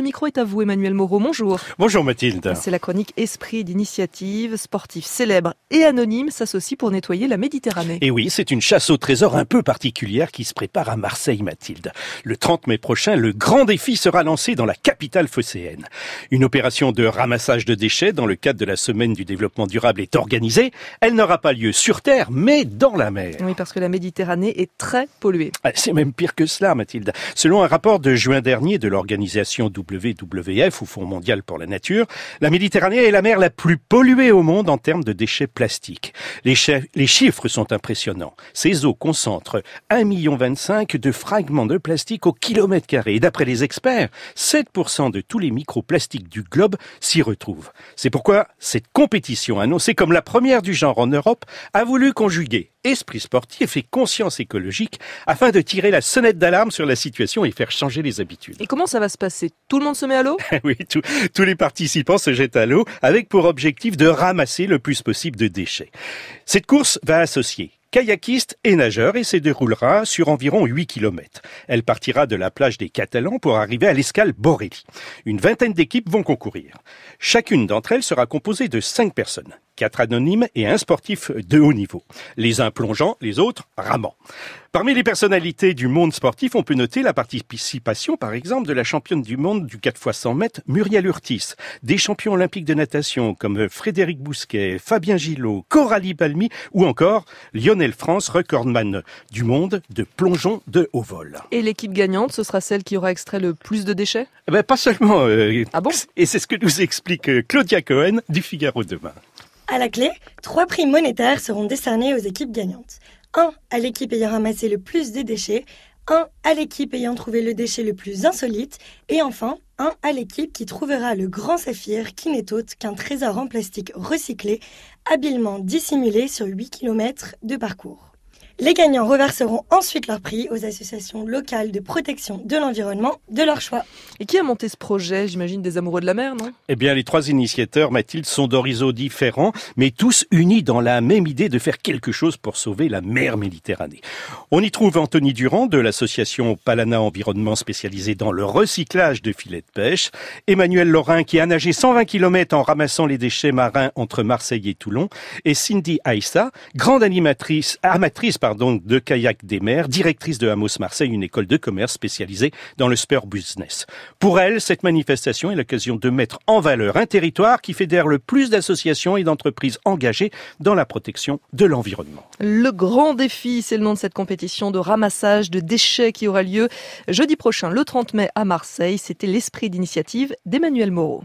le micro est à vous, Emmanuel Moreau. Bonjour. Bonjour Mathilde. C'est la chronique Esprit d'initiative. Sportifs célèbres et anonymes s'associent pour nettoyer la Méditerranée. Et oui, c'est une chasse au trésor un peu particulière qui se prépare à Marseille, Mathilde. Le 30 mai prochain, le grand défi sera lancé dans la capitale phocéenne. Une opération de ramassage de déchets dans le cadre de la semaine du développement durable est organisée. Elle n'aura pas lieu sur Terre, mais dans la mer. Oui, parce que la Méditerranée est très polluée. Ah, c'est même pire que cela, Mathilde. Selon un rapport de juin dernier de l'organisation WWF, ou Fonds mondial pour la nature, la Méditerranée est la mer la plus polluée au monde en termes de déchets plastiques. Les, chiffres sont impressionnants. Ces eaux concentrent 1,25 million de fragments de plastique au kilomètre carré. D'après les experts, 7% de tous les microplastiques du globe s'y retrouvent. C'est pourquoi cette compétition annoncée comme la première du genre en Europe a voulu conjuguer esprit sportif et conscience écologique afin de tirer la sonnette d'alarme sur la situation et faire changer les habitudes. Et comment ça va se passer? Tout le monde se met à l'eau? Oui, tous les participants se jettent à l'eau avec pour objectif de ramasser le plus possible de déchets. Cette course va associer kayakiste et nageur et se déroulera sur environ 8 km. Elle partira de la plage des Catalans pour arriver à l'escale Borelli. Une vingtaine d'équipes vont concourir. Chacune d'entre elles sera composée de 5 personnes quatre anonymes et un sportif de haut niveau. Les uns plongeant, les autres ramant. Parmi les personnalités du monde sportif, on peut noter la participation, par exemple, de la championne du monde du 4 x 100 mètres, Muriel Urtis, des champions olympiques de natation comme Frédéric Bousquet, Fabien Gillot, Coralie Palmy ou encore Lionel France, recordman du monde de plongeon de haut vol. Et l'équipe gagnante, ce sera celle qui aura extrait le plus de déchets? Eh ben, Pas seulement. Euh, ah bon? Et c'est ce que nous explique euh, Claudia Cohen du Figaro demain. À la clé, trois prix monétaires seront décernés aux équipes gagnantes. Un à l'équipe ayant ramassé le plus de déchets, un à l'équipe ayant trouvé le déchet le plus insolite, et enfin un à l'équipe qui trouvera le grand saphir qui n'est autre qu'un trésor en plastique recyclé, habilement dissimulé sur 8 km de parcours. Les gagnants reverseront ensuite leur prix aux associations locales de protection de l'environnement de leur choix. Et qui a monté ce projet? J'imagine des amoureux de la mer, non? Eh bien, les trois initiateurs, Mathilde, sont d'horizons différents, mais tous unis dans la même idée de faire quelque chose pour sauver la mer Méditerranée. On y trouve Anthony Durand de l'association Palana Environnement spécialisée dans le recyclage de filets de pêche, Emmanuel Lorrain qui a nagé 120 km en ramassant les déchets marins entre Marseille et Toulon, et Cindy Aïssa, grande animatrice, amatrice, de kayak des mers, directrice de Amos Marseille, une école de commerce spécialisée dans le sport business. Pour elle, cette manifestation est l'occasion de mettre en valeur un territoire qui fédère le plus d'associations et d'entreprises engagées dans la protection de l'environnement. Le grand défi, c'est le nom de cette compétition de ramassage de déchets qui aura lieu jeudi prochain, le 30 mai à Marseille. C'était l'esprit d'initiative d'Emmanuel Moreau.